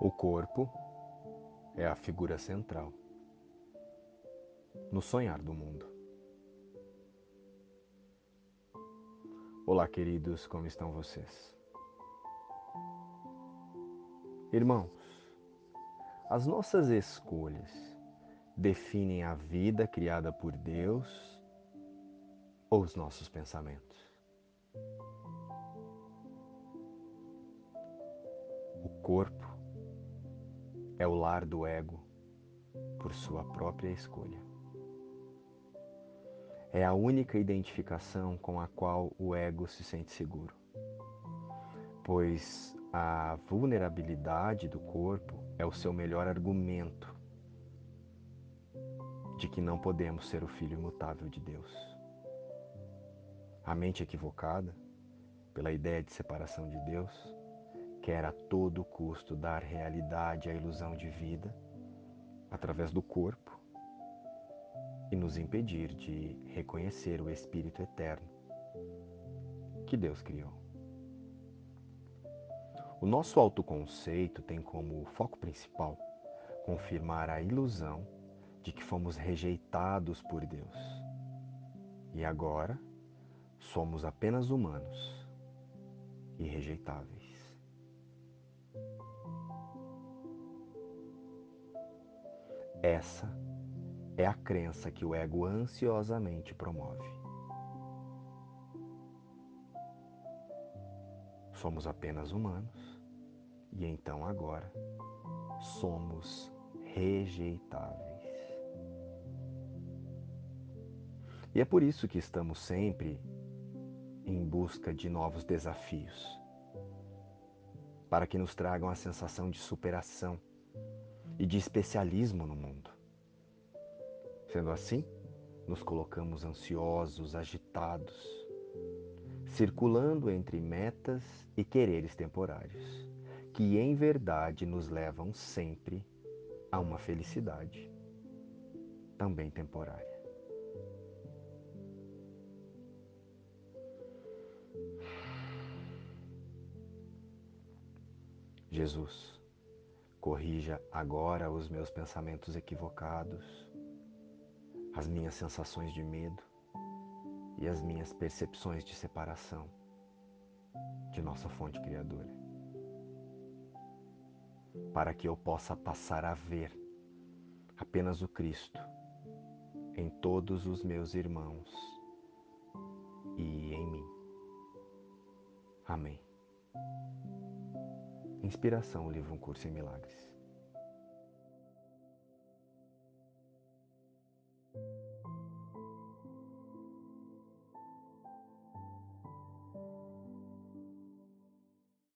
O corpo é a figura central no sonhar do mundo. Olá, queridos, como estão vocês? Irmãos, as nossas escolhas definem a vida criada por Deus ou os nossos pensamentos? O corpo é o lar do ego por sua própria escolha. É a única identificação com a qual o ego se sente seguro, pois a vulnerabilidade do corpo é o seu melhor argumento de que não podemos ser o filho imutável de Deus. A mente equivocada, pela ideia de separação de Deus, quer a todo custo dar realidade à ilusão de vida através do corpo e nos impedir de reconhecer o Espírito eterno que Deus criou. O nosso autoconceito tem como foco principal confirmar a ilusão de que fomos rejeitados por Deus. E agora somos apenas humanos e rejeitáveis. Essa é a crença que o ego ansiosamente promove. Somos apenas humanos e então agora somos rejeitáveis. E é por isso que estamos sempre em busca de novos desafios, para que nos tragam a sensação de superação e de especialismo no mundo. Sendo assim, nos colocamos ansiosos, agitados, circulando entre metas e quereres temporários, que em verdade nos levam sempre a uma felicidade, também temporária. Jesus, corrija agora os meus pensamentos equivocados, as minhas sensações de medo e as minhas percepções de separação de nossa fonte criadora, para que eu possa passar a ver apenas o Cristo em todos os meus irmãos e em mim. Amém. Inspiração, o livro Um Curso em Milagres.